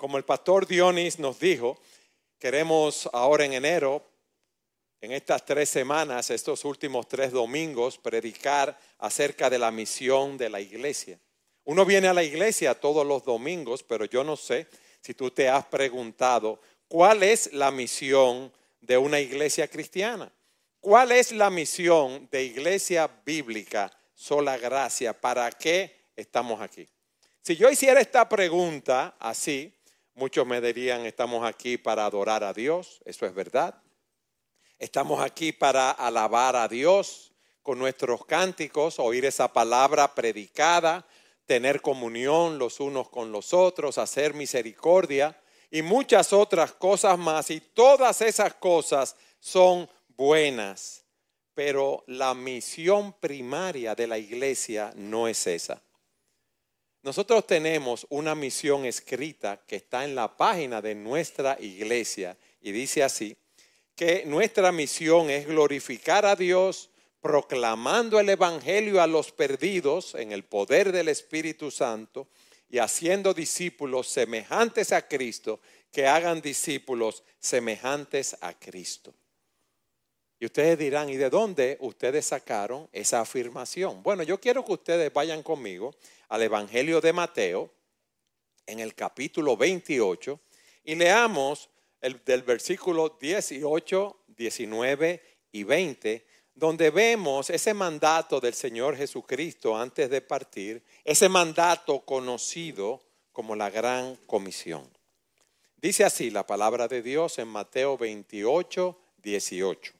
como el pastor Dionis nos dijo, queremos ahora en enero, en estas tres semanas, estos últimos tres domingos, predicar acerca de la misión de la iglesia. Uno viene a la iglesia todos los domingos, pero yo no sé si tú te has preguntado cuál es la misión de una iglesia cristiana. ¿Cuál es la misión de iglesia bíblica sola gracia? ¿Para qué estamos aquí? Si yo hiciera esta pregunta así, muchos me dirían, estamos aquí para adorar a Dios, eso es verdad. Estamos aquí para alabar a Dios con nuestros cánticos, oír esa palabra predicada, tener comunión los unos con los otros, hacer misericordia y muchas otras cosas más. Y todas esas cosas son buenas, pero la misión primaria de la iglesia no es esa. Nosotros tenemos una misión escrita que está en la página de nuestra iglesia y dice así, que nuestra misión es glorificar a Dios proclamando el Evangelio a los perdidos en el poder del Espíritu Santo y haciendo discípulos semejantes a Cristo que hagan discípulos semejantes a Cristo. Y ustedes dirán, ¿y de dónde ustedes sacaron esa afirmación? Bueno, yo quiero que ustedes vayan conmigo al Evangelio de Mateo, en el capítulo 28, y leamos el, del versículo 18, 19 y 20, donde vemos ese mandato del Señor Jesucristo antes de partir, ese mandato conocido como la gran comisión. Dice así la palabra de Dios en Mateo 28, 18.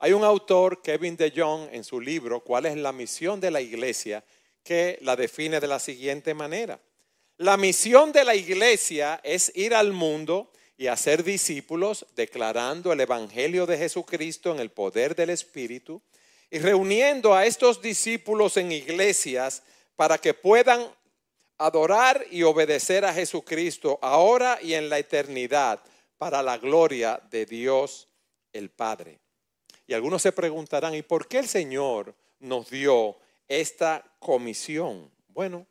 Hay un autor, Kevin de Jong, en su libro, ¿Cuál es la misión de la iglesia? que la define de la siguiente manera. La misión de la iglesia es ir al mundo y hacer discípulos declarando el Evangelio de Jesucristo en el poder del Espíritu y reuniendo a estos discípulos en iglesias para que puedan adorar y obedecer a Jesucristo ahora y en la eternidad para la gloria de Dios el Padre. Y algunos se preguntarán, ¿y por qué el Señor nos dio esta comisión? Bueno,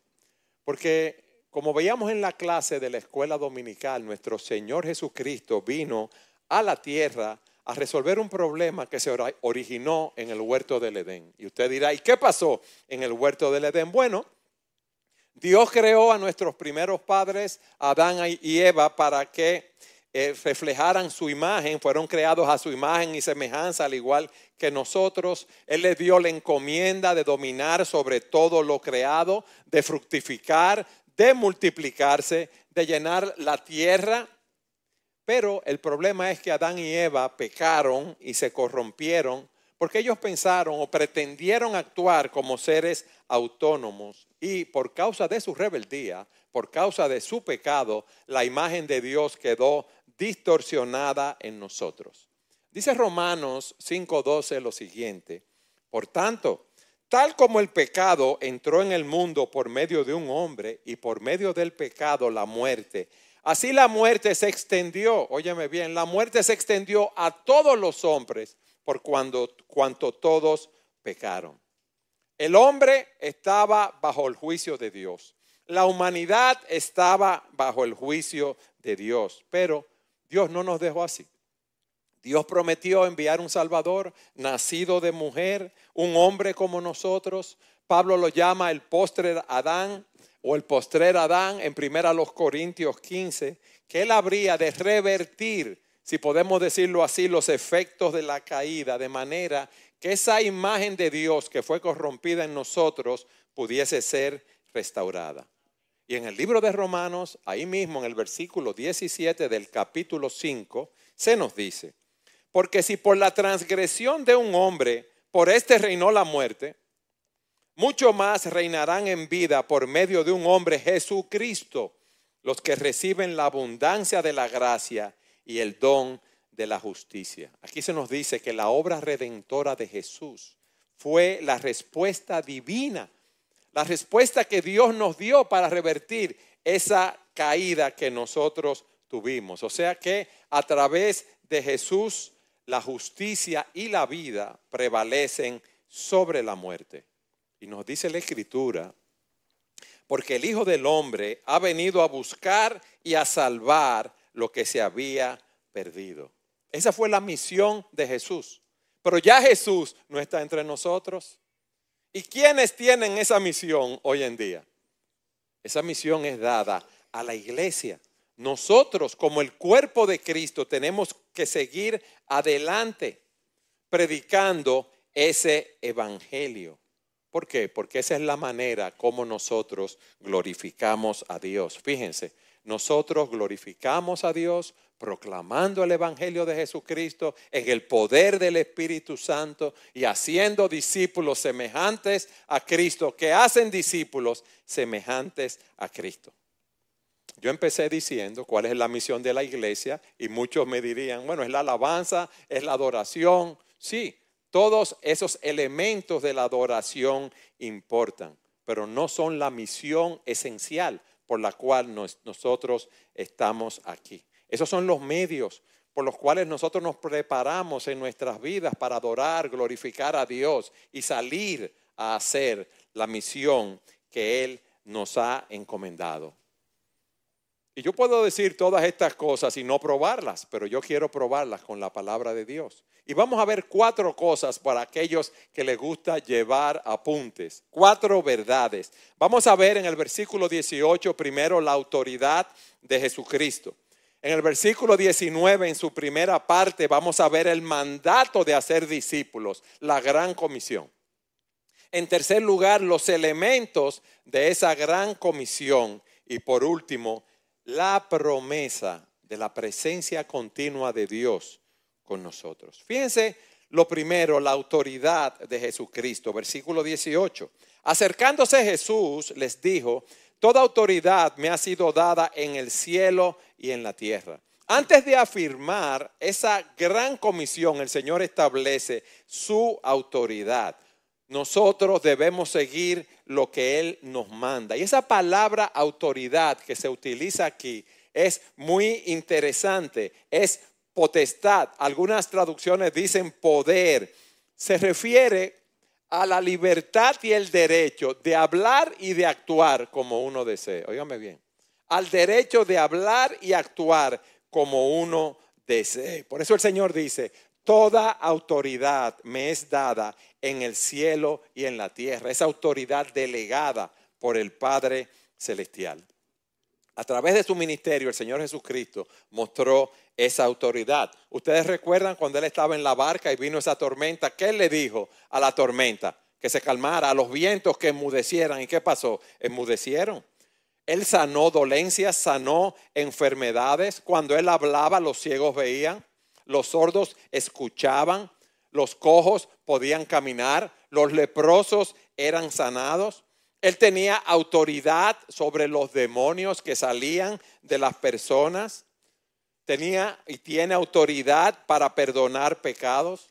porque como veíamos en la clase de la escuela dominical, nuestro Señor Jesucristo vino a la tierra a resolver un problema que se originó en el huerto del Edén. Y usted dirá, ¿y qué pasó en el huerto del Edén? Bueno, Dios creó a nuestros primeros padres, Adán y Eva, para que eh, reflejaran su imagen, fueron creados a su imagen y semejanza, al igual que nosotros. Él les dio la encomienda de dominar sobre todo lo creado, de fructificar, de multiplicarse, de llenar la tierra. Pero el problema es que Adán y Eva pecaron y se corrompieron porque ellos pensaron o pretendieron actuar como seres autónomos y por causa de su rebeldía, por causa de su pecado, la imagen de Dios quedó distorsionada en nosotros. Dice Romanos 5:12 lo siguiente, por tanto, tal como el pecado entró en el mundo por medio de un hombre y por medio del pecado la muerte, así la muerte se extendió, óyeme bien, la muerte se extendió a todos los hombres por cuando, cuanto todos pecaron. El hombre estaba bajo el juicio de Dios. La humanidad estaba bajo el juicio de Dios, pero Dios no nos dejó así. Dios prometió enviar un Salvador nacido de mujer, un hombre como nosotros. Pablo lo llama el postrer Adán o el postrer Adán en primera los Corintios 15, que él habría de revertir, si podemos decirlo así, los efectos de la caída, de manera que esa imagen de Dios que fue corrompida en nosotros pudiese ser restaurada. Y en el libro de Romanos, ahí mismo en el versículo 17 del capítulo 5, se nos dice, porque si por la transgresión de un hombre, por este reinó la muerte, mucho más reinarán en vida por medio de un hombre Jesucristo, los que reciben la abundancia de la gracia y el don de la justicia. Aquí se nos dice que la obra redentora de Jesús fue la respuesta divina, la respuesta que Dios nos dio para revertir esa caída que nosotros tuvimos. O sea que a través de Jesús la justicia y la vida prevalecen sobre la muerte. Y nos dice la Escritura, porque el Hijo del Hombre ha venido a buscar y a salvar lo que se había perdido. Esa fue la misión de Jesús. Pero ya Jesús no está entre nosotros. ¿Y quiénes tienen esa misión hoy en día? Esa misión es dada a la iglesia. Nosotros como el cuerpo de Cristo tenemos que seguir adelante predicando ese evangelio. ¿Por qué? Porque esa es la manera como nosotros glorificamos a Dios. Fíjense, nosotros glorificamos a Dios proclamando el Evangelio de Jesucristo en el poder del Espíritu Santo y haciendo discípulos semejantes a Cristo, que hacen discípulos semejantes a Cristo. Yo empecé diciendo cuál es la misión de la iglesia y muchos me dirían, bueno, es la alabanza, es la adoración. Sí, todos esos elementos de la adoración importan, pero no son la misión esencial por la cual nosotros estamos aquí. Esos son los medios por los cuales nosotros nos preparamos en nuestras vidas para adorar, glorificar a Dios y salir a hacer la misión que Él nos ha encomendado. Y yo puedo decir todas estas cosas y no probarlas, pero yo quiero probarlas con la palabra de Dios. Y vamos a ver cuatro cosas para aquellos que les gusta llevar apuntes, cuatro verdades. Vamos a ver en el versículo 18 primero la autoridad de Jesucristo. En el versículo 19, en su primera parte, vamos a ver el mandato de hacer discípulos, la gran comisión. En tercer lugar, los elementos de esa gran comisión. Y por último, la promesa de la presencia continua de Dios con nosotros. Fíjense lo primero, la autoridad de Jesucristo, versículo 18. Acercándose Jesús les dijo, toda autoridad me ha sido dada en el cielo y en la tierra. Antes de afirmar esa gran comisión, el Señor establece su autoridad. Nosotros debemos seguir lo que Él nos manda. Y esa palabra autoridad que se utiliza aquí es muy interesante, es potestad. Algunas traducciones dicen poder. Se refiere a la libertad y el derecho de hablar y de actuar como uno desee. Óigame bien. Al derecho de hablar y actuar como uno desee. Por eso el Señor dice, toda autoridad me es dada en el cielo y en la tierra. Esa autoridad delegada por el Padre Celestial. A través de su ministerio, el Señor Jesucristo mostró esa autoridad. Ustedes recuerdan cuando Él estaba en la barca y vino esa tormenta, ¿qué le dijo a la tormenta? Que se calmara, a los vientos que enmudecieran. ¿Y qué pasó? Enmudecieron. Él sanó dolencias, sanó enfermedades. Cuando Él hablaba, los ciegos veían, los sordos escuchaban, los cojos podían caminar, los leprosos eran sanados. Él tenía autoridad sobre los demonios que salían de las personas. Tenía y tiene autoridad para perdonar pecados.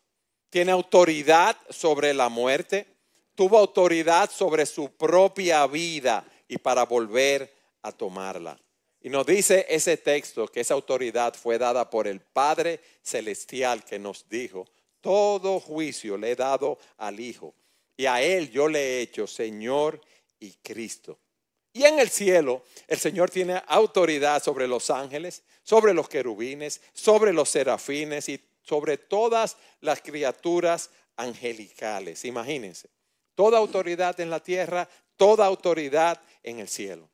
Tiene autoridad sobre la muerte. Tuvo autoridad sobre su propia vida y para volver a tomarla. Y nos dice ese texto que esa autoridad fue dada por el Padre Celestial que nos dijo, todo juicio le he dado al Hijo y a Él yo le he hecho Señor y Cristo. Y en el cielo el Señor tiene autoridad sobre los ángeles, sobre los querubines, sobre los serafines y sobre todas las criaturas angelicales. Imagínense, toda autoridad en la tierra, toda autoridad en el cielo.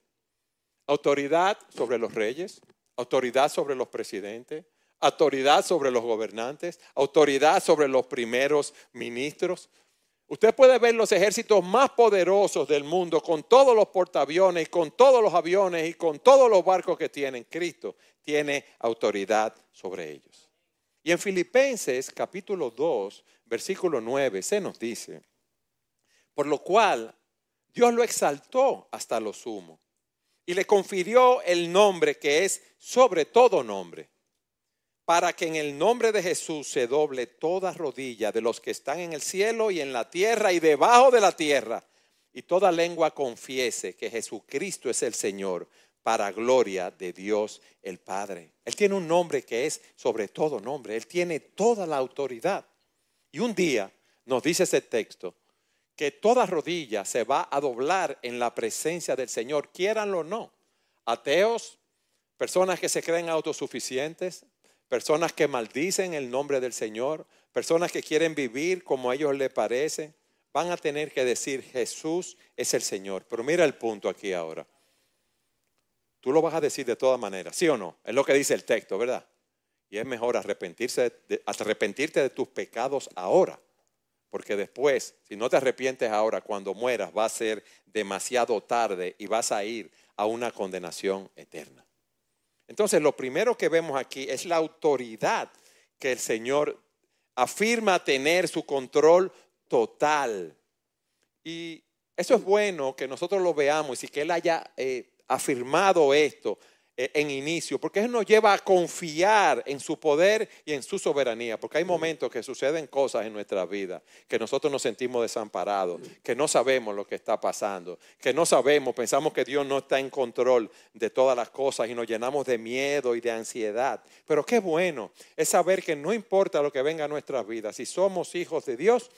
Autoridad sobre los reyes, autoridad sobre los presidentes, autoridad sobre los gobernantes, autoridad sobre los primeros ministros, Usted puede ver los ejércitos más poderosos del mundo con todos los portaaviones, con todos los aviones y con todos los barcos que tienen. Cristo tiene autoridad sobre ellos. Y en Filipenses capítulo 2, versículo 9, se nos dice, por lo cual Dios lo exaltó hasta lo sumo y le confirió el nombre que es sobre todo nombre, para que en el nombre de Jesús se doble toda rodilla de los que están en el cielo y en la tierra y debajo de la tierra, y toda lengua confiese que Jesucristo es el Señor, para gloria de Dios el Padre. Él tiene un nombre que es sobre todo nombre, Él tiene toda la autoridad. Y un día nos dice ese texto que toda rodilla se va a doblar en la presencia del Señor, quieranlo o no. Ateos, personas que se creen autosuficientes, personas que maldicen el nombre del Señor, personas que quieren vivir como a ellos les parece, van a tener que decir Jesús es el Señor. Pero mira el punto aquí ahora. Tú lo vas a decir de todas maneras, ¿sí o no? Es lo que dice el texto, ¿verdad? Y es mejor arrepentirse arrepentirte de tus pecados ahora porque después, si no te arrepientes ahora, cuando mueras va a ser demasiado tarde y vas a ir a una condenación eterna. Entonces, lo primero que vemos aquí es la autoridad que el Señor afirma tener su control total. Y eso es bueno que nosotros lo veamos y que Él haya eh, afirmado esto en inicio, porque eso nos lleva a confiar en su poder y en su soberanía, porque hay momentos que suceden cosas en nuestra vida, que nosotros nos sentimos desamparados, que no sabemos lo que está pasando, que no sabemos, pensamos que Dios no está en control de todas las cosas y nos llenamos de miedo y de ansiedad. Pero qué bueno es saber que no importa lo que venga a nuestras vidas, si somos hijos de Dios,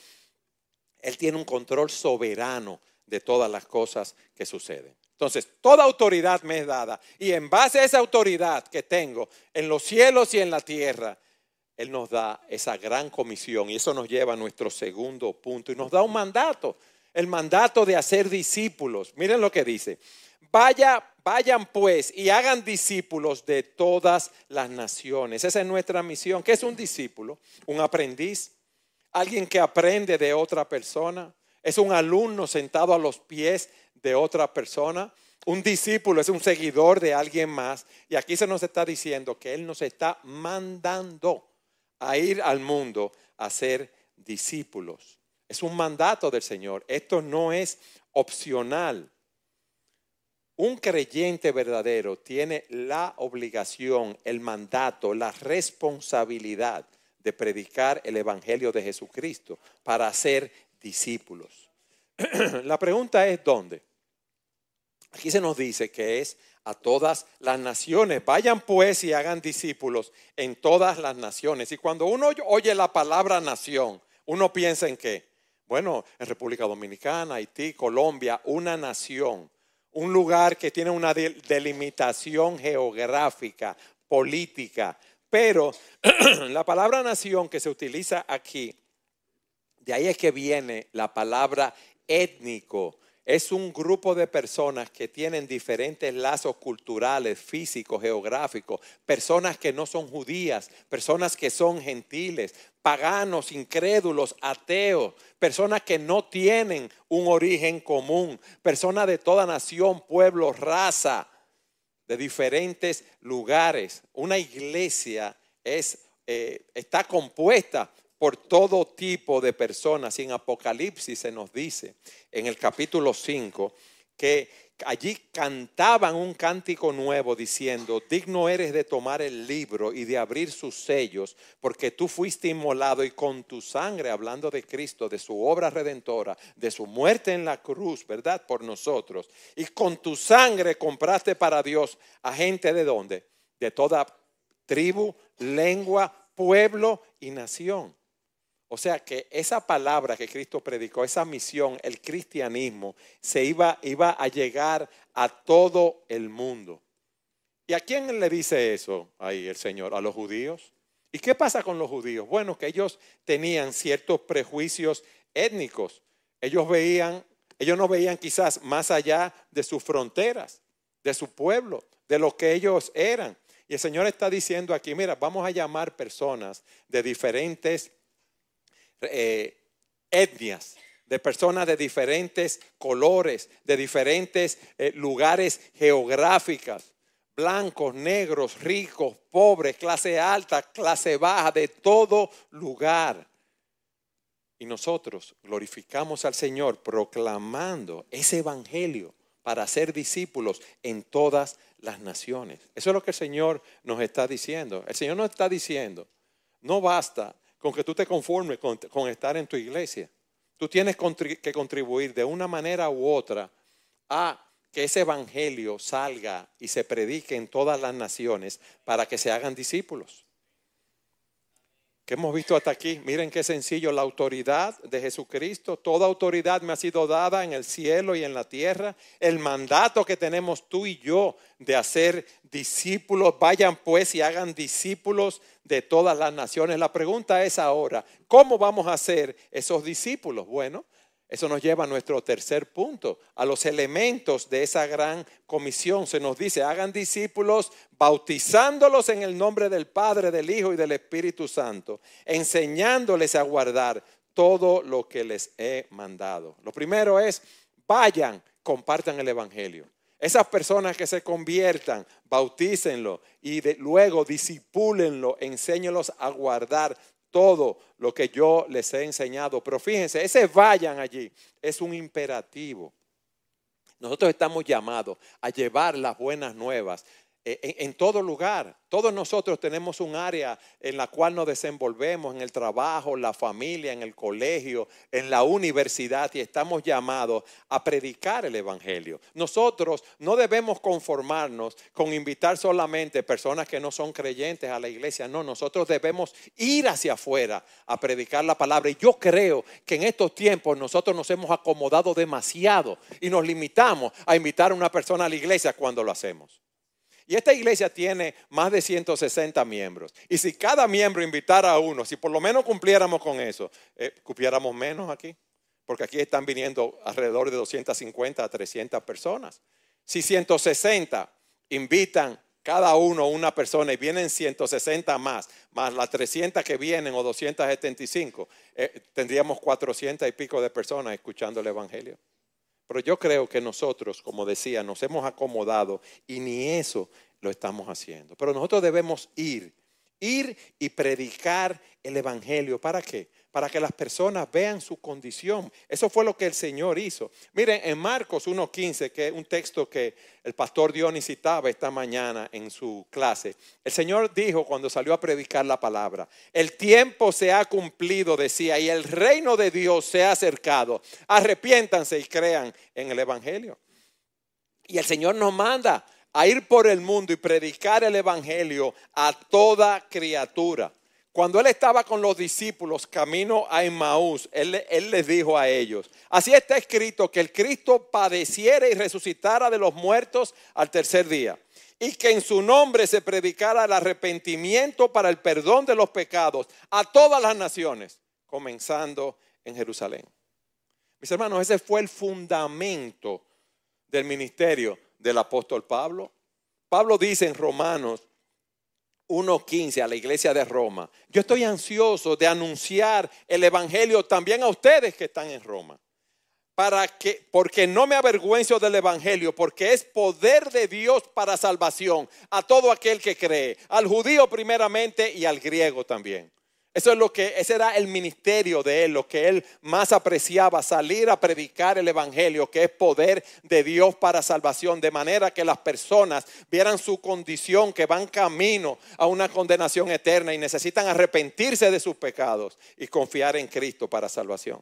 Él tiene un control soberano de todas las cosas que suceden. Entonces, toda autoridad me es dada. Y en base a esa autoridad que tengo en los cielos y en la tierra, Él nos da esa gran comisión. Y eso nos lleva a nuestro segundo punto. Y nos da un mandato. El mandato de hacer discípulos. Miren lo que dice. Vaya, vayan pues y hagan discípulos de todas las naciones. Esa es nuestra misión. ¿Qué es un discípulo? Un aprendiz. Alguien que aprende de otra persona. Es un alumno sentado a los pies de otra persona. Un discípulo es un seguidor de alguien más. Y aquí se nos está diciendo que Él nos está mandando a ir al mundo a ser discípulos. Es un mandato del Señor. Esto no es opcional. Un creyente verdadero tiene la obligación, el mandato, la responsabilidad de predicar el Evangelio de Jesucristo para ser discípulos. La pregunta es ¿dónde? Aquí se nos dice que es a todas las naciones. Vayan pues y hagan discípulos en todas las naciones. Y cuando uno oye la palabra nación, uno piensa en qué? Bueno, en República Dominicana, Haití, Colombia, una nación, un lugar que tiene una delimitación geográfica, política. Pero la palabra nación que se utiliza aquí, de ahí es que viene la palabra étnico. Es un grupo de personas que tienen diferentes lazos culturales, físicos, geográficos, personas que no son judías, personas que son gentiles, paganos, incrédulos, ateos, personas que no tienen un origen común, personas de toda nación, pueblo, raza, de diferentes lugares. Una iglesia es, eh, está compuesta por todo tipo de personas. Y en Apocalipsis se nos dice, en el capítulo 5, que allí cantaban un cántico nuevo diciendo, digno eres de tomar el libro y de abrir sus sellos, porque tú fuiste inmolado y con tu sangre, hablando de Cristo, de su obra redentora, de su muerte en la cruz, ¿verdad? Por nosotros. Y con tu sangre compraste para Dios a gente de dónde? De toda tribu, lengua, pueblo y nación. O sea que esa palabra que Cristo predicó, esa misión, el cristianismo, se iba, iba a llegar a todo el mundo. ¿Y a quién le dice eso ahí el Señor? ¿A los judíos? ¿Y qué pasa con los judíos? Bueno, que ellos tenían ciertos prejuicios étnicos. Ellos veían, ellos no veían quizás más allá de sus fronteras, de su pueblo, de lo que ellos eran. Y el Señor está diciendo aquí, mira, vamos a llamar personas de diferentes eh, etnias, de personas de diferentes colores, de diferentes eh, lugares geográficas, blancos, negros, ricos, pobres, clase alta, clase baja, de todo lugar. Y nosotros glorificamos al Señor proclamando ese evangelio para hacer discípulos en todas las naciones. Eso es lo que el Señor nos está diciendo. El Señor nos está diciendo, no basta con que tú te conformes con, estar en tu iglesia. Tú tienes que contribuir de una manera u otra a que ese evangelio salga y se predique en todas las naciones para que se hagan discípulos que hemos visto hasta aquí. Miren qué sencillo, la autoridad de Jesucristo. Toda autoridad me ha sido dada en el cielo y en la tierra. El mandato que tenemos tú y yo de hacer discípulos, vayan pues y hagan discípulos de todas las naciones. La pregunta es ahora, ¿cómo vamos a hacer esos discípulos? Bueno, eso nos lleva a nuestro tercer punto, a los elementos de esa gran comisión. Se nos dice, hagan discípulos bautizándolos en el nombre del Padre, del Hijo y del Espíritu Santo, enseñándoles a guardar todo lo que les he mandado. Lo primero es, vayan, compartan el Evangelio. Esas personas que se conviertan, bautícenlo y luego disipúlenlo, enséñenlos a guardar todo lo que yo les he enseñado. Pero fíjense, ese vayan allí es un imperativo. Nosotros estamos llamados a llevar las buenas nuevas eh, en, todo lugar. Todos nosotros tenemos un área en la cual nos desenvolvemos, en el trabajo, la familia, en el colegio, en la universidad y estamos llamados a predicar el Evangelio. Nosotros no debemos conformarnos con invitar solamente personas que no son creyentes a la iglesia, no, nosotros debemos ir hacia afuera a predicar la palabra. Y yo creo que en estos tiempos nosotros nos hemos acomodado demasiado y nos limitamos a invitar a una persona a la iglesia cuando lo hacemos. Y esta iglesia tiene más de 160 miembros. Y si cada miembro invitara a uno, si por lo menos cumpliéramos con eso, eh, cupiéramos menos aquí. Porque aquí están viniendo alrededor de 250 a 300 personas. Si 160 invitan cada uno una persona y vienen 160 más, más las 300 que vienen o 275, eh, tendríamos 400 y pico de personas escuchando el Evangelio. Pero yo creo que nosotros, como decía, nos hemos acomodado y ni eso lo estamos haciendo. Pero nosotros debemos ir, ir y predicar el Evangelio. ¿Para qué? para que las personas vean su condición. Eso fue lo que el Señor hizo. Miren, en Marcos 1.15, que es un texto que el pastor Dionis citaba esta mañana en su clase, el Señor dijo cuando salió a predicar la palabra, el tiempo se ha cumplido, decía, y el reino de Dios se ha acercado. Arrepiéntanse y crean en el Evangelio. Y el Señor nos manda a ir por el mundo y predicar el Evangelio a toda criatura. Cuando él estaba con los discípulos camino a Emmaús, él, les dijo a ellos, así está escrito que el Cristo padeciera y resucitara de los muertos al tercer día, y que en su nombre se predicara el arrepentimiento para el perdón de los pecados a todas las naciones, comenzando en Jerusalén. Mis hermanos, ese fue el fundamento del ministerio del apóstol Pablo. Pablo dice en Romanos 1.15 a la iglesia de Roma. Yo estoy ansioso de anunciar el evangelio también a ustedes que están en Roma. Para que porque no me avergüenzo del evangelio, porque es poder de Dios para salvación a todo aquel que cree, al judío primeramente y al griego también. Eso es lo que, ese era el ministerio de él, lo que él más apreciaba, salir a predicar el evangelio, que es poder de Dios para salvación, de manera que las personas vieran su condición, que van camino a una condenación eterna y necesitan arrepentirse de sus pecados y confiar en Cristo para salvación.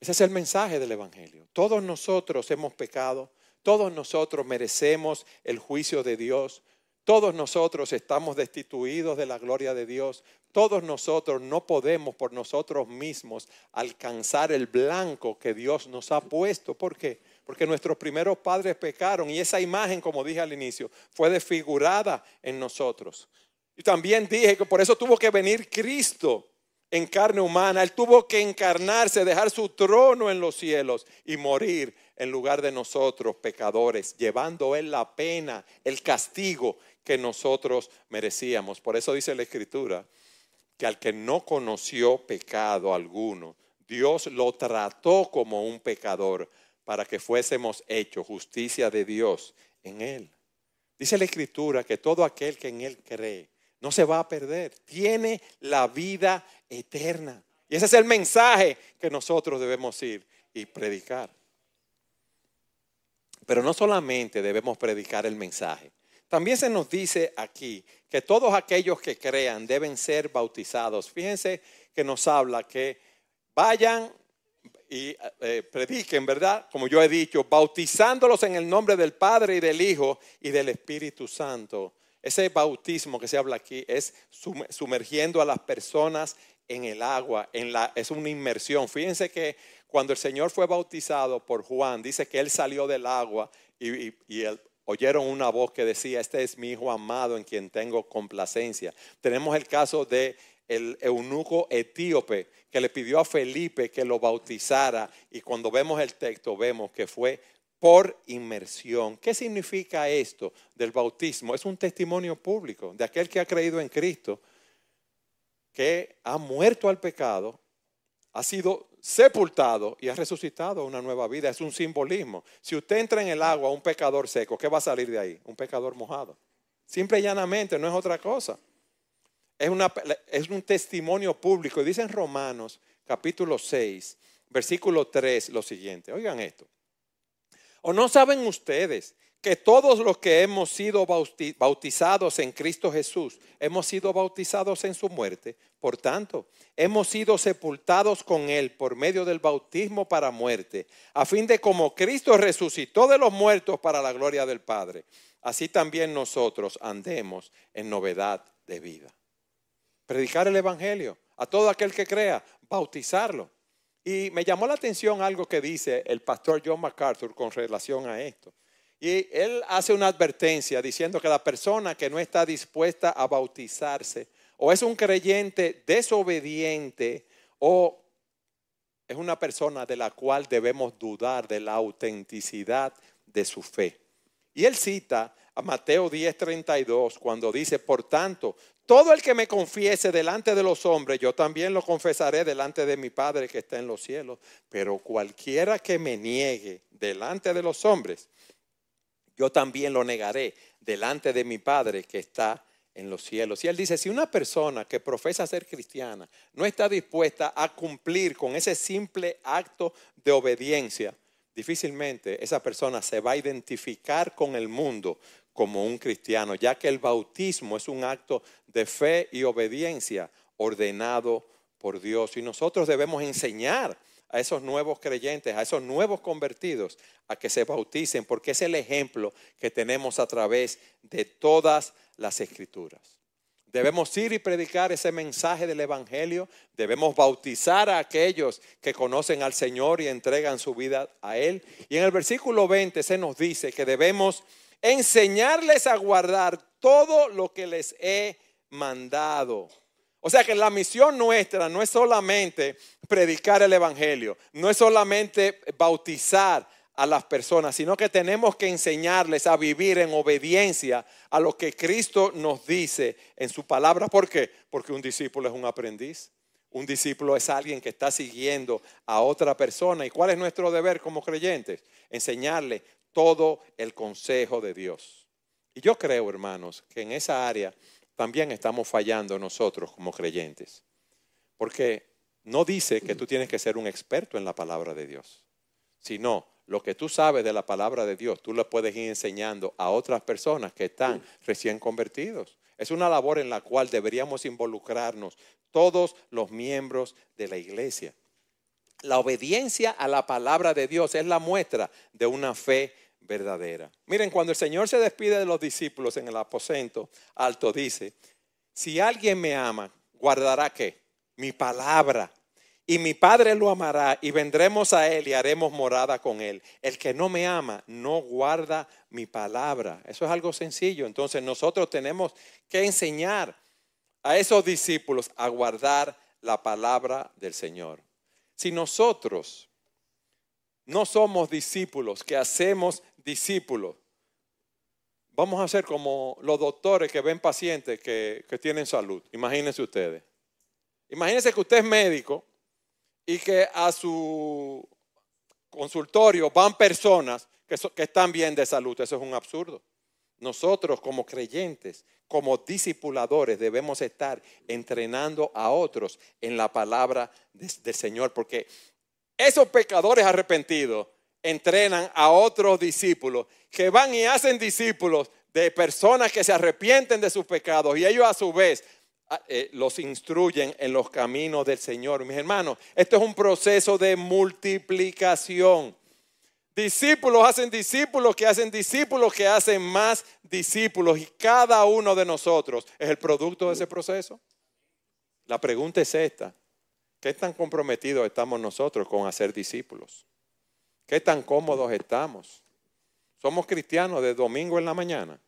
Ese es el mensaje del evangelio. Todos nosotros hemos pecado, todos nosotros merecemos el juicio de Dios. Todos nosotros estamos destituidos de la gloria de Dios. Todos nosotros no podemos por nosotros mismos alcanzar el blanco que Dios nos ha puesto. ¿Por qué? Porque nuestros primeros padres pecaron y esa imagen, como dije al inicio, fue desfigurada en nosotros. Y también dije que por eso tuvo que venir Cristo en carne humana. Él tuvo que encarnarse, dejar su trono en los cielos y morir en lugar de nosotros, pecadores, llevando Él la pena, el castigo que nosotros merecíamos. Por eso dice la Escritura que al que no conoció pecado alguno, Dios lo trató como un pecador para que fuésemos hechos justicia de Dios en Él. Dice la Escritura que todo aquel que en Él cree no se va a perder, tiene la vida eterna. Y ese es el mensaje que nosotros debemos ir y predicar. Pero no solamente debemos predicar el mensaje, también se nos dice aquí que todos aquellos que crean deben ser bautizados. Fíjense que nos habla que vayan y eh, prediquen, ¿verdad? Como yo he dicho, bautizándolos en el nombre del Padre y del Hijo y del Espíritu Santo. Ese bautismo que se habla aquí es sumergiendo a las personas en el agua, es una inmersión. Fíjense que cuando el Señor fue bautizado por Juan, dice que él salió del agua y, oyeron una voz que decía, este es mi hijo amado en quien tengo complacencia. Tenemos el caso de el eunuco etíope que le pidió a Felipe que lo bautizara y cuando vemos el texto vemos que fue por inmersión. ¿Qué significa esto del bautismo? Es un testimonio público de aquel que ha creído en Cristo, que ha muerto al pecado, ha sido sepultado y ha resucitado a una nueva vida. Es un simbolismo. Si usted entra en el agua, un pecador seco, ¿qué va a salir de ahí? Un pecador mojado. Simple y llanamente, no es otra cosa. Es, un testimonio público. Y dice en Romanos capítulo 6, versículo 3 lo siguiente. Oigan esto. ¿O no saben ustedes que todos los que hemos sido bautizados en Cristo Jesús, hemos sido bautizados en su muerte? Por tanto, hemos sido sepultados con Él por medio del bautismo para muerte, a fin de como Cristo resucitó de los muertos para la gloria del Padre, así también nosotros andemos en novedad de vida. Predicar el Evangelio a todo aquel que crea, bautizarlo. Y me llamó la atención algo que dice el pastor John MacArthur con relación a esto. Y él hace una advertencia diciendo que la persona que no está dispuesta a bautizarse o es un creyente desobediente o es una persona de la cual debemos dudar de la autenticidad de su fe. Y él cita a Mateo 10:32 cuando dice, por tanto, todo el que me confiese delante de los hombres, yo también lo confesaré delante de mi Padre que está en los cielos. Pero cualquiera que me niegue delante de los hombres, yo también lo negaré delante de mi Padre que está en los cielos. Y él dice, si una persona que profesa ser cristiana no está dispuesta a cumplir con ese simple acto de obediencia, difícilmente esa persona se va a identificar con el mundo como un cristiano, ya que el bautismo es un acto de fe y obediencia ordenado por Dios. Y nosotros debemos enseñar a esos nuevos creyentes, a esos nuevos convertidos, a que se bauticen, porque es el ejemplo que tenemos a través de todas las escrituras. Debemos ir y predicar ese mensaje del Evangelio. Debemos bautizar a aquellos que conocen al Señor y entregan su vida a Él. Y en el versículo 20 se nos dice que debemos enseñarles a guardar todo lo que les he mandado. O sea que la misión nuestra no es solamente predicar el Evangelio, no es solamente bautizar a las personas, sino que tenemos que enseñarles a vivir en obediencia a lo que Cristo nos dice en su palabra. ¿Por qué? Porque un discípulo es un aprendiz. Un discípulo es alguien que está siguiendo a otra persona. ¿Y cuál es nuestro deber como creyentes? Enseñarle todo el consejo de Dios. Y yo creo, hermanos, que en esa área también estamos fallando nosotros como creyentes. Porque no dice que tú tienes que ser un experto en la palabra de Dios, sino lo que tú sabes de la palabra de Dios, tú lo puedes ir enseñando a otras personas que están recién convertidos. Es una labor en la cual deberíamos involucrarnos todos los miembros de la iglesia. La obediencia a la palabra de Dios es la muestra de una fe verdadera. Miren, cuando el Señor se despide de los discípulos en el aposento alto, dice, si alguien me ama, guardará qué? Mi palabra. Y mi Padre lo amará y vendremos a Él y haremos morada con Él. El que no me ama no guarda mi palabra. Eso es algo sencillo. Entonces nosotros tenemos que enseñar a esos discípulos a guardar la palabra del Señor. Si nosotros no somos discípulos que hacemos discípulos. Vamos a ser como los doctores que ven pacientes que, tienen salud. Imagínense ustedes. Imagínense que usted es médico y que a su consultorio van personas que, que están bien de salud. Eso es un absurdo. Nosotros como creyentes, como discipuladores, debemos estar entrenando a otros en la palabra del Señor, porque esos pecadores arrepentidos entrenan a otros discípulos que van y hacen discípulos de personas que se arrepienten de sus pecados y ellos a su vez ah, eh, los instruyen en los caminos del Señor. Mis hermanos, esto es un proceso de multiplicación. Discípulos hacen discípulos que hacen discípulos que hacen más discípulos y cada uno de nosotros es el producto de ese proceso. La pregunta es esta. ¿Qué tan comprometidos estamos nosotros con hacer discípulos? ¿Qué tan cómodos estamos? Somos cristianos de domingo en la mañana.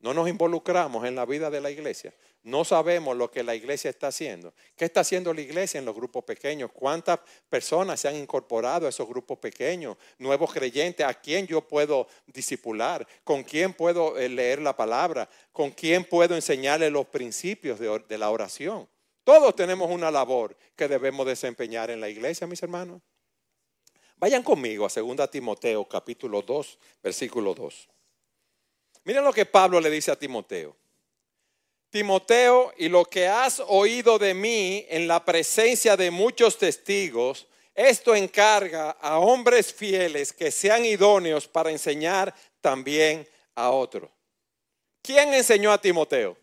No nos involucramos en la vida de la iglesia. No sabemos lo que la iglesia está haciendo. ¿Qué está haciendo la iglesia en los grupos pequeños? ¿Cuántas personas se han incorporado a esos grupos pequeños? Nuevos creyentes, ¿a quién yo puedo disipular? ¿Con quién puedo eh, leer la palabra? ¿Con quién puedo enseñarle los principios de, la oración? Todos tenemos una labor que debemos desempeñar en la iglesia, mis hermanos. Vayan conmigo a 2 Timoteo capítulo 2, versículo 2. Miren lo que Pablo le dice a Timoteo. Timoteo, y lo que has oído de mí en la presencia de muchos testigos, esto encarga a hombres fieles que sean idóneos para enseñar también a otros. ¿Quién enseñó a Timoteo?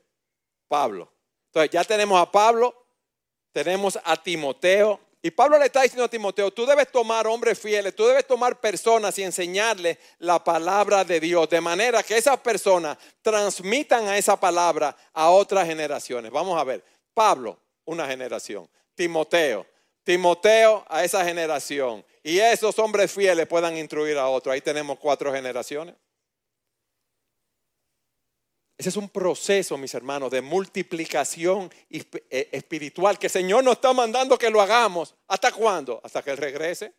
Pablo. Entonces ya tenemos a Pablo, tenemos a Timoteo y Pablo le está diciendo a Timoteo, tú debes tomar hombres fieles, tú debes tomar personas y enseñarles la palabra de Dios, de manera que esas personas transmitan a esa palabra a otras generaciones. Vamos a ver, Pablo, una generación, Timoteo, Timoteo a esa generación, y esos hombres fieles puedan instruir a otros. Ahí tenemos cuatro generaciones. Ese es un proceso, mis hermanos, de multiplicación eh, espiritual que el Señor nos está mandando que lo hagamos. ¿Hasta cuándo? Hasta que Él regrese.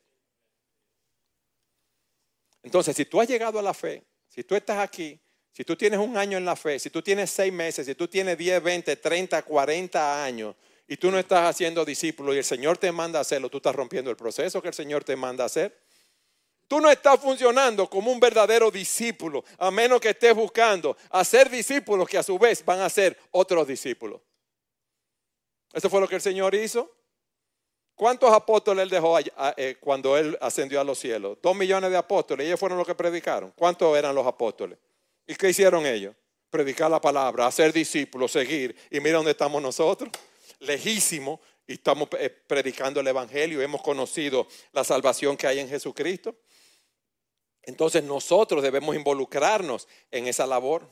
Entonces, si tú has llegado a la fe, si tú estás aquí, si tú tienes un año en la fe, si tú tienes seis meses, si tú tienes 10, 20, 30, 40 años y tú no estás haciendo discípulos y el Señor te manda a hacerlo, tú estás rompiendo el proceso que el Señor te manda a hacer. Tú no estás funcionando como un verdadero discípulo, a menos que estés buscando hacer discípulos que a su vez van a ser otros discípulos. Eso fue lo que el Señor hizo. ¿Cuántos apóstoles él dejó eh, cuando él ascendió a los cielos? Dos millones de apóstoles. Ellos fueron los que predicaron. ¿Cuántos eran los apóstoles? ¿Y qué hicieron ellos? Predicar la palabra, hacer discípulos, seguir. Y mira dónde estamos nosotros. Lejísimo. Y estamos eh, predicando el Evangelio. Hemos conocido la salvación que hay en Jesucristo. Entonces nosotros debemos involucrarnos en esa labor.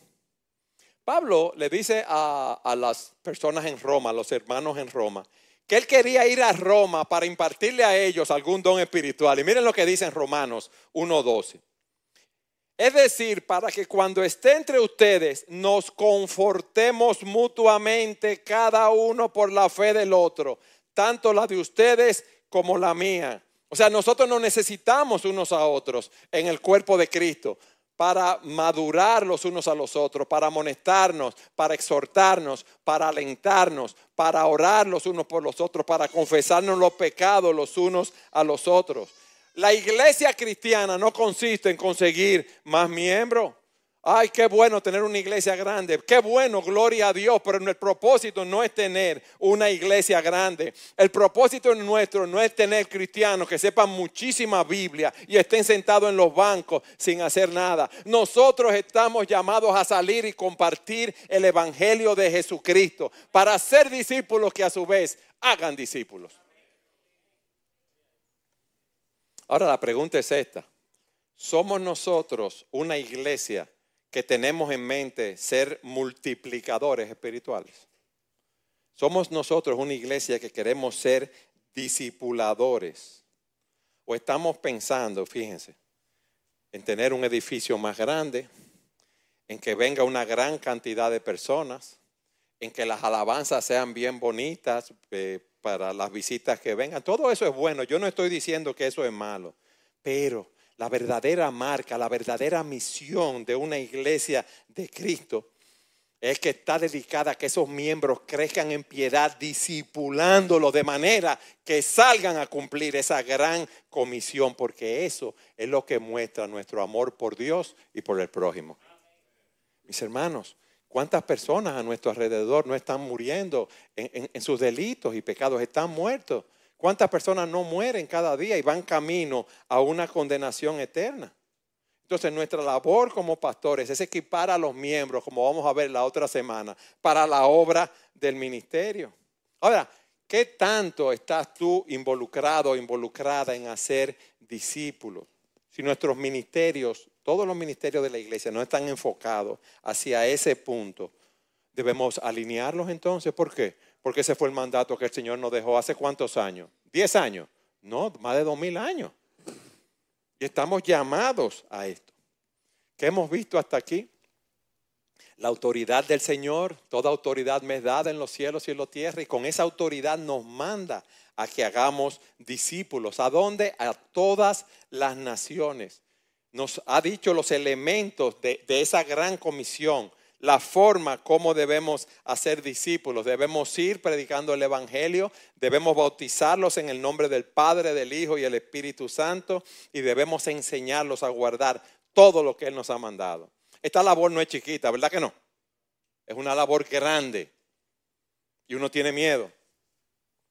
Pablo le dice a, las personas en Roma, a los hermanos en Roma, que él quería ir a Roma para impartirle a ellos algún don espiritual. Y miren lo que dice en Romanos 1.12. Es decir, para que cuando esté entre ustedes nos confortemos mutuamente cada uno por la fe del otro, tanto la de ustedes como la mía. O sea, nosotros no necesitamos unos a otros en el cuerpo de Cristo para madurar los unos a los otros, para amonestarnos, para exhortarnos, para alentarnos, para orar los unos por los otros, para confesarnos los pecados los unos a los otros. La iglesia cristiana no consiste en conseguir más miembros. Ay, qué bueno tener una iglesia grande. Qué bueno, gloria a Dios. Pero el propósito no es tener una iglesia grande. El propósito nuestro no es tener cristianos que sepan muchísima Biblia y estén sentados en los bancos sin hacer nada. Nosotros estamos llamados a salir y compartir el Evangelio de Jesucristo para ser discípulos que a su vez hagan discípulos. Ahora la pregunta es esta. ¿Somos nosotros una iglesia? Que tenemos en mente ser multiplicadores espirituales. Somos nosotros una iglesia que queremos ser discipuladores. O estamos pensando, fíjense, en tener un edificio más grande, en que venga una gran cantidad de personas, en que las alabanzas sean bien bonitas eh, para las visitas que vengan. Todo eso es bueno. Yo no estoy diciendo que eso es malo, pero la verdadera marca, la verdadera misión de una iglesia de Cristo es que está dedicada a que esos miembros crezcan en piedad, disipulándolo de manera que salgan a cumplir esa gran comisión, porque eso es lo que muestra nuestro amor por Dios y por el prójimo. Mis hermanos, ¿cuántas personas a nuestro alrededor no están muriendo en, en sus delitos y pecados? Están muertos. ¿Cuántas personas no mueren cada día y van camino a una condenación eterna? Entonces nuestra labor como pastores es equipar a los miembros, como vamos a ver la otra semana, para la obra del ministerio. Ahora, ¿qué tanto estás tú involucrado o involucrada en hacer discípulos? Si nuestros ministerios, todos los ministerios de la iglesia no están enfocados hacia ese punto, debemos alinearlos entonces. ¿Por qué? Porque ese fue el mandato que el Señor nos dejó hace cuántos años? ¿Diez años? No, más de dos mil años. Y estamos llamados a esto. ¿Qué hemos visto hasta aquí? La autoridad del Señor, toda autoridad me es dada en los cielos y en la tierra, y con esa autoridad nos manda a que hagamos discípulos. ¿A dónde? A todas las naciones. Nos ha dicho los elementos de, de esa gran comisión la forma como debemos hacer discípulos. Debemos ir predicando el Evangelio, debemos bautizarlos en el nombre del Padre, del Hijo y el Espíritu Santo y debemos enseñarlos a guardar todo lo que Él nos ha mandado. Esta labor no es chiquita, ¿verdad que no? Es una labor grande y uno tiene miedo.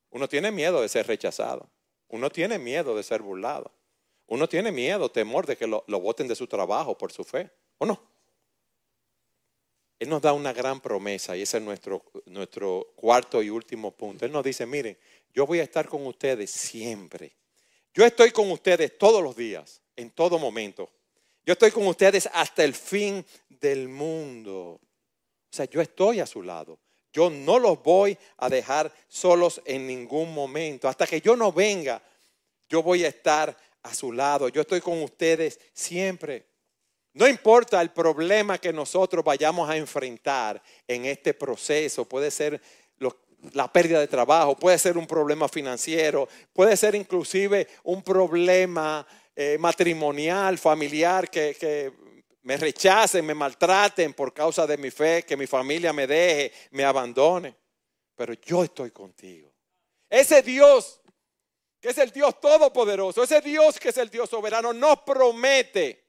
Uno tiene miedo de ser rechazado. Uno tiene miedo de ser burlado. Uno tiene miedo, temor de que lo, lo voten de su trabajo por su fe. ¿O no? Él nos da una gran promesa y ese es nuestro, nuestro cuarto y último punto. Él nos dice, miren, yo voy a estar con ustedes siempre. Yo estoy con ustedes todos los días, en todo momento. Yo estoy con ustedes hasta el fin del mundo. O sea, yo estoy a su lado. Yo no los voy a dejar solos en ningún momento. Hasta que yo no venga, yo voy a estar a su lado. Yo estoy con ustedes siempre. No importa el problema que nosotros vayamos a enfrentar en este proceso, puede ser la pérdida de trabajo, puede ser un problema financiero, puede ser inclusive un problema eh, matrimonial, familiar, que, que me rechacen, me maltraten por causa de mi fe, que mi familia me deje, me abandone. Pero yo estoy contigo. Ese Dios, que es el Dios todopoderoso, ese Dios que es el Dios soberano, nos promete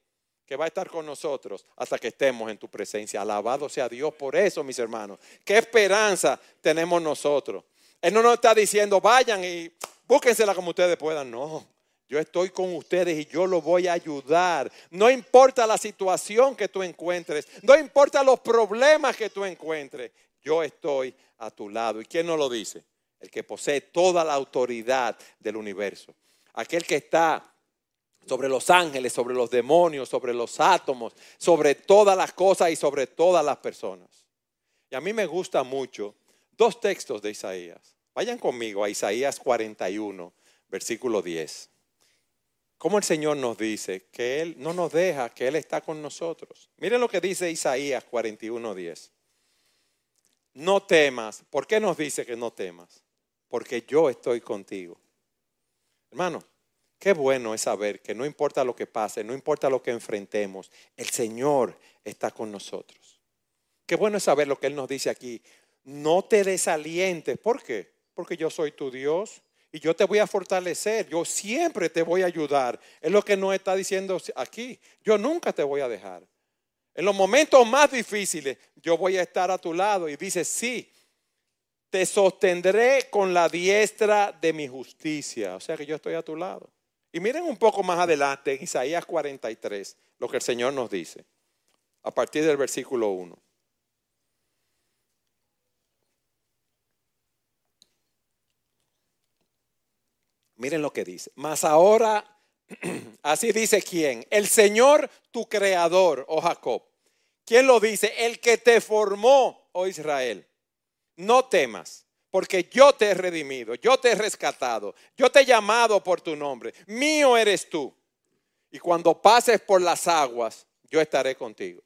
que va a estar con nosotros hasta que estemos en tu presencia. Alabado sea Dios por eso, mis hermanos. ¿Qué esperanza tenemos nosotros? Él no nos está diciendo, vayan y búsquensela como ustedes puedan. No, yo estoy con ustedes y yo los voy a ayudar. No importa la situación que tú encuentres, no importa los problemas que tú encuentres, yo estoy a tu lado. ¿Y quién nos lo dice? El que posee toda la autoridad del universo. Aquel que está sobre los ángeles, sobre los demonios, sobre los átomos, sobre todas las cosas y sobre todas las personas. Y a mí me gusta mucho dos textos de Isaías. Vayan conmigo a Isaías 41, versículo 10. Como el Señor nos dice que Él no nos deja, que Él está con nosotros. Miren lo que dice Isaías 41, 10. No temas. ¿Por qué nos dice que no temas? Porque yo estoy contigo. Hermano, Qué bueno es saber que no importa lo que pase, no importa lo que enfrentemos, el Señor está con nosotros. Qué bueno es saber lo que Él nos dice aquí. No te desalientes. ¿Por qué? Porque yo soy tu Dios y yo te voy a fortalecer. Yo siempre te voy a ayudar. Es lo que nos está diciendo aquí. Yo nunca te voy a dejar. En los momentos más difíciles, yo voy a estar a tu lado. Y dice, sí, te sostendré con la diestra de mi justicia. O sea que yo estoy a tu lado. Y miren un poco más adelante Isaías 43 lo que el Señor nos dice, a partir del versículo 1. Miren lo que dice. Mas ahora, así dice quién, el Señor tu creador, oh Jacob. ¿Quién lo dice? El que te formó, oh Israel. No temas porque yo te he redimido, yo te he rescatado, yo te he llamado por tu nombre, mío eres tú. Y cuando pases por las aguas, yo estaré contigo.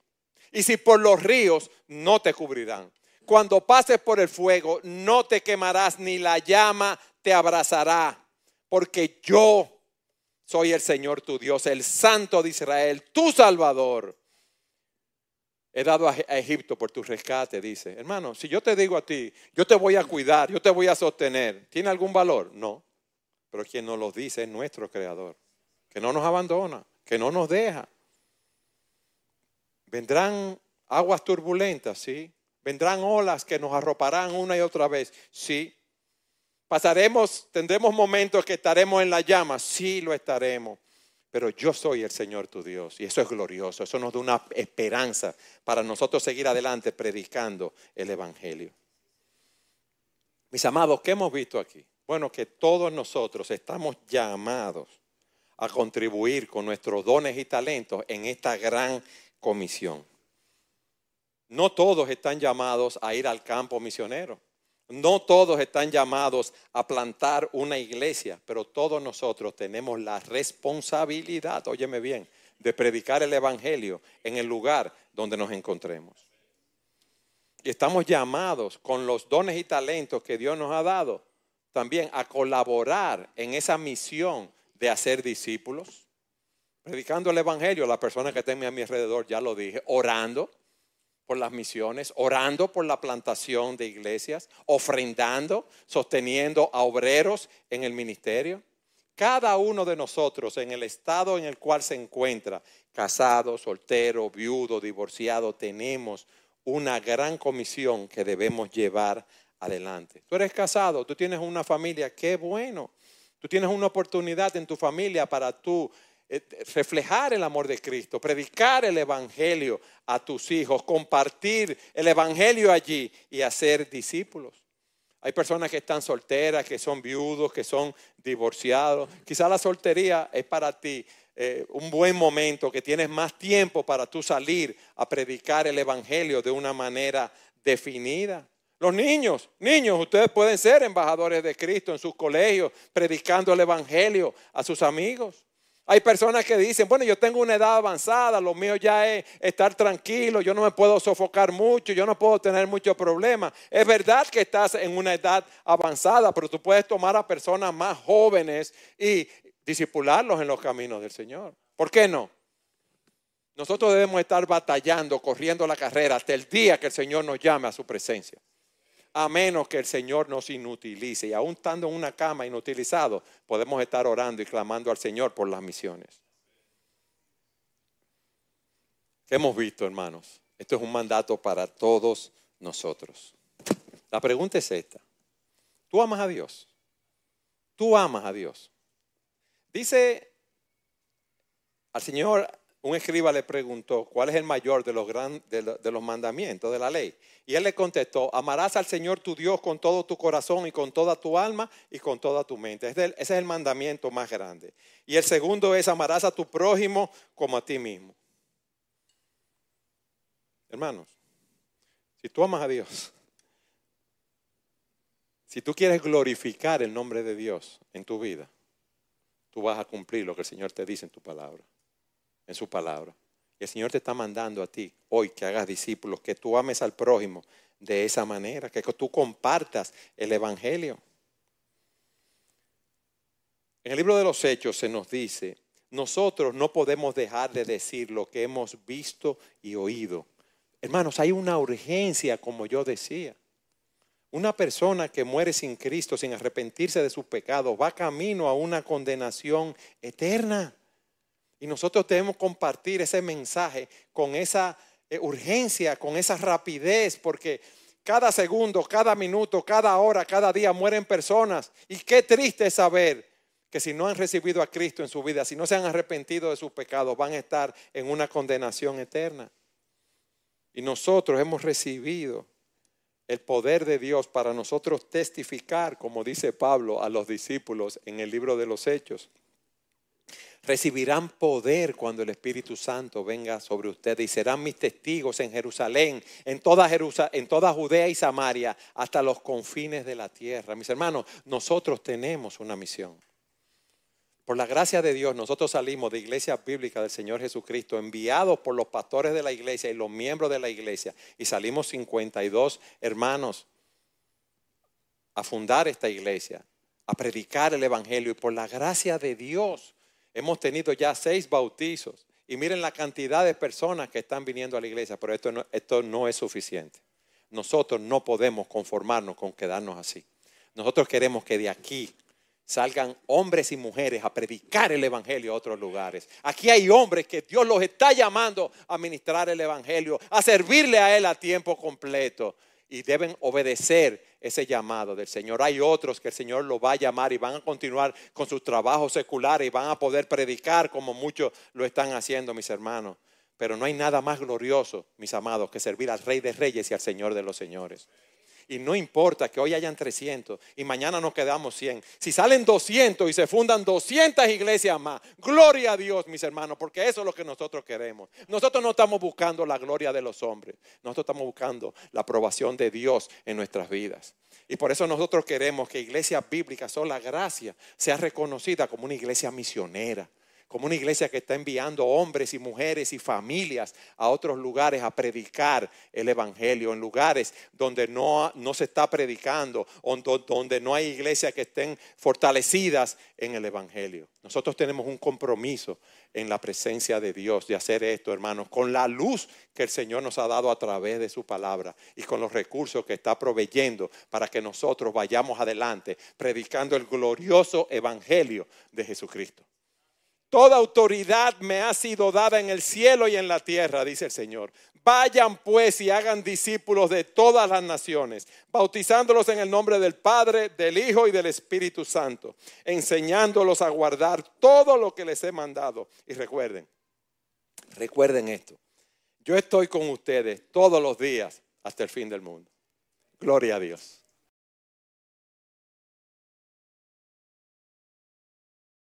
Y si por los ríos, no te cubrirán. Cuando pases por el fuego, no te quemarás, ni la llama te abrazará, porque yo soy el Señor tu Dios, el Santo de Israel, tu Salvador. He dado a Egipto por tu rescate, dice. Hermano, si yo te digo a ti, yo te voy a cuidar, yo te voy a sostener, ¿tiene algún valor? No. Pero quien nos lo dice es nuestro creador, que no nos abandona, que no nos deja. Vendrán aguas turbulentas, sí. Vendrán olas que nos arroparán una y otra vez, sí. Pasaremos, tendremos momentos que estaremos en la llama, sí lo estaremos, pero yo soy el Señor tu Dios y eso es glorioso, eso nos da una esperanza para nosotros seguir adelante predicando el Evangelio. Mis amados, ¿qué hemos visto aquí? Bueno, que todos nosotros estamos llamados a contribuir con nuestros dones y talentos en esta gran comisión. No todos están llamados a ir al campo misionero. No todos están llamados a plantar una iglesia, pero todos nosotros tenemos la responsabilidad, óyeme bien, de predicar el Evangelio en el lugar donde nos encontremos. Y estamos llamados con los dones y talentos que Dios nos ha dado también a colaborar en esa misión de hacer discípulos, predicando el Evangelio a las personas que estén a mi alrededor, ya lo dije, orando por las misiones, orando por la plantación de iglesias, ofrendando, sosteniendo a obreros en el ministerio. Cada uno de nosotros en el estado en el cual se encuentra, casado, soltero, viudo, divorciado, tenemos una gran comisión que debemos llevar adelante. Tú eres casado, tú tienes una familia, qué bueno. Tú tienes una oportunidad en tu familia para tú reflejar el amor de Cristo, predicar el Evangelio a tus hijos, compartir el Evangelio allí y hacer discípulos. Hay personas que están solteras, que son viudos, que son divorciados. Quizá la soltería es para ti eh, un buen momento, que tienes más tiempo para tú salir a predicar el Evangelio de una manera definida. Los niños, niños, ustedes pueden ser embajadores de Cristo en sus colegios, predicando el Evangelio a sus amigos. Hay personas que dicen, bueno, yo tengo una edad avanzada, lo mío ya es estar tranquilo, yo no me puedo sofocar mucho, yo no puedo tener muchos problemas. Es verdad que estás en una edad avanzada, pero tú puedes tomar a personas más jóvenes y disipularlos en los caminos del Señor. ¿Por qué no? Nosotros debemos estar batallando, corriendo la carrera hasta el día que el Señor nos llame a su presencia a menos que el Señor nos inutilice. Y aún estando en una cama inutilizado, podemos estar orando y clamando al Señor por las misiones. ¿Qué hemos visto, hermanos? Esto es un mandato para todos nosotros. La pregunta es esta. ¿Tú amas a Dios? ¿Tú amas a Dios? Dice al Señor un escriba le preguntó, ¿cuál es el mayor de los, mandamientos de la ley? Y él le contestó, amarás al Señor tu Dios con todo tu corazón y con toda tu alma y con toda tu mente. Ese es el mandamiento más grande. Y el segundo es, amarás a tu prójimo como a ti mismo. Hermanos, si tú amas a Dios, si tú quieres glorificar el nombre de Dios en tu vida, tú vas a cumplir lo que el Señor te dice en tu palabra en su palabra. Y el Señor te está mandando a ti hoy que hagas discípulos, que tú ames al prójimo de esa manera, que tú compartas el Evangelio. En el libro de los Hechos se nos dice, nosotros no podemos dejar de decir lo que hemos visto y oído. Hermanos, hay una urgencia, como yo decía. Una persona que muere sin Cristo, sin arrepentirse de sus pecados, va camino a una condenación eterna. Y nosotros debemos compartir ese mensaje con esa eh, urgencia, con esa rapidez, porque cada segundo, cada minuto, cada hora, cada día mueren personas. Y qué triste es saber que si no han recibido a Cristo en su vida, si no se han arrepentido de sus pecados, van a estar en una condenación eterna. Y nosotros hemos recibido el poder de Dios para nosotros testificar, como dice Pablo a los discípulos en el libro de los Hechos recibirán poder cuando el Espíritu Santo venga sobre ustedes y serán mis testigos en Jerusalén, en toda, en toda Judea y Samaria, hasta los confines de la tierra. Mis hermanos, nosotros tenemos una misión. Por la gracia de Dios, nosotros salimos de Iglesia Bíblica del Señor Jesucristo, enviados por los pastores de la iglesia y los miembros de la iglesia, y salimos 52 hermanos a fundar esta iglesia, a predicar el Evangelio, y por la gracia de Dios, Hemos tenido ya seis bautizos y miren la cantidad de personas que están viniendo a la iglesia, pero esto no, esto no es suficiente. Nosotros no podemos conformarnos con quedarnos así. Nosotros queremos que de aquí salgan hombres y mujeres a predicar el Evangelio a otros lugares. Aquí hay hombres que Dios los está llamando a ministrar el Evangelio, a servirle a Él a tiempo completo. Y deben obedecer ese llamado del Señor. Hay otros que el Señor los va a llamar y van a continuar con sus trabajos seculares y van a poder predicar como muchos lo están haciendo, mis hermanos. Pero no hay nada más glorioso, mis amados, que servir al Rey de Reyes y al Señor de los Señores. Y no importa que hoy hayan 300 y mañana nos quedamos 100. Si salen 200 y se fundan 200 iglesias más, gloria a Dios, mis hermanos, porque eso es lo que nosotros queremos. Nosotros no estamos buscando la gloria de los hombres, nosotros estamos buscando la aprobación de Dios en nuestras vidas. Y por eso nosotros queremos que Iglesia Bíblica, sola gracia, sea reconocida como una iglesia misionera como una iglesia que está enviando hombres y mujeres y familias a otros lugares a predicar el Evangelio, en lugares donde no, no se está predicando, donde no hay iglesias que estén fortalecidas en el Evangelio. Nosotros tenemos un compromiso en la presencia de Dios de hacer esto, hermanos, con la luz que el Señor nos ha dado a través de su palabra y con los recursos que está proveyendo para que nosotros vayamos adelante predicando el glorioso Evangelio de Jesucristo. Toda autoridad me ha sido dada en el cielo y en la tierra, dice el Señor. Vayan pues y hagan discípulos de todas las naciones, bautizándolos en el nombre del Padre, del Hijo y del Espíritu Santo, enseñándolos a guardar todo lo que les he mandado. Y recuerden, recuerden esto, yo estoy con ustedes todos los días hasta el fin del mundo. Gloria a Dios.